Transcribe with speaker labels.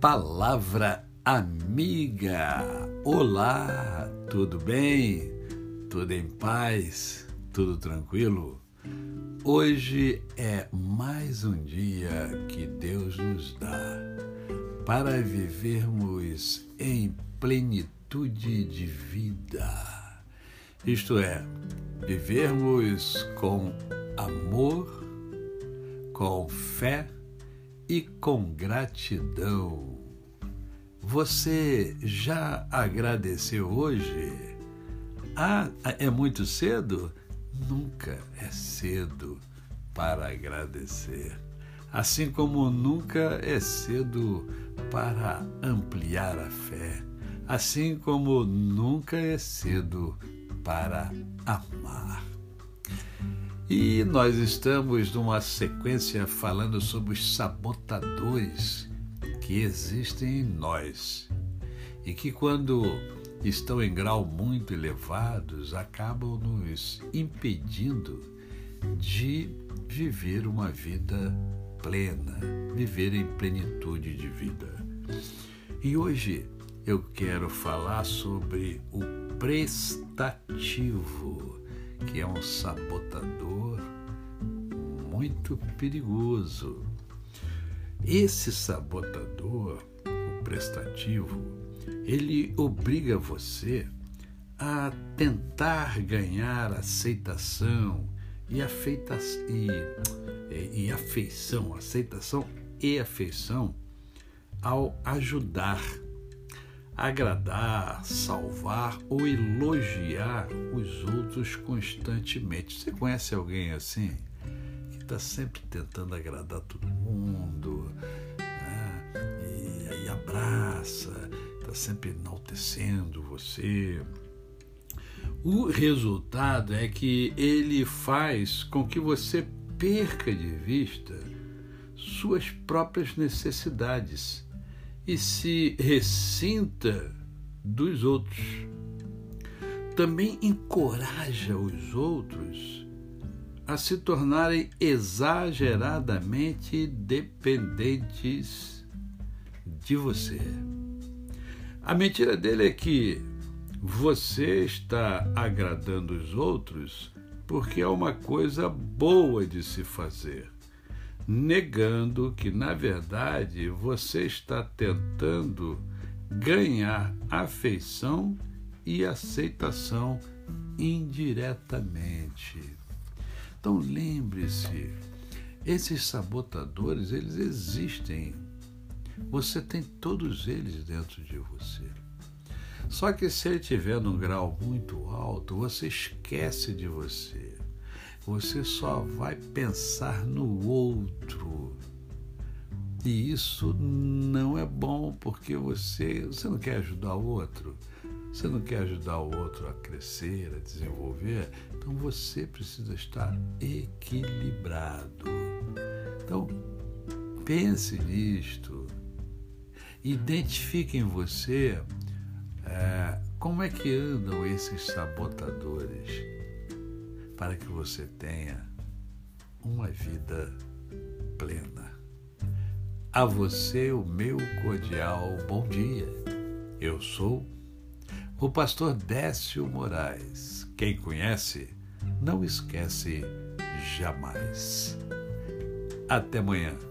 Speaker 1: Palavra amiga. Olá, tudo bem? Tudo em paz? Tudo tranquilo? Hoje é mais um dia que Deus nos dá para vivermos em plenitude de vida. Isto é, vivermos com amor, com fé e com gratidão. Você já agradeceu hoje? Ah, é muito cedo? Nunca é cedo para agradecer. Assim como nunca é cedo para ampliar a fé. Assim como nunca é cedo para amar. E nós estamos numa sequência falando sobre os sabotadores que existem em nós e que, quando estão em grau muito elevados, acabam nos impedindo de viver uma vida plena, viver em plenitude de vida. E hoje eu quero falar sobre o prestativo que é um sabotador muito perigoso. Esse sabotador, o prestativo, ele obriga você a tentar ganhar aceitação e, afeita, e, e afeição, aceitação e afeição ao ajudar agradar, salvar ou elogiar os outros constantemente. Você conhece alguém assim? Que está sempre tentando agradar todo mundo, né? e aí abraça, está sempre enaltecendo você. O resultado é que ele faz com que você perca de vista suas próprias necessidades e se ressinta dos outros. Também encoraja os outros a se tornarem exageradamente dependentes de você. A mentira dele é que você está agradando os outros porque é uma coisa boa de se fazer negando que, na verdade, você está tentando ganhar afeição e aceitação indiretamente. Então lembre-se, esses sabotadores, eles existem. Você tem todos eles dentro de você. Só que se ele estiver num grau muito alto, você esquece de você você só vai pensar no outro. E isso não é bom porque você, você não quer ajudar o outro. Você não quer ajudar o outro a crescer, a desenvolver, então você precisa estar equilibrado. Então, pense nisto. Identifique em você é, como é que andam esses sabotadores para que você tenha uma vida plena. A você o meu cordial bom dia. Eu sou o pastor Décio Moraes. Quem conhece, não esquece jamais. Até amanhã.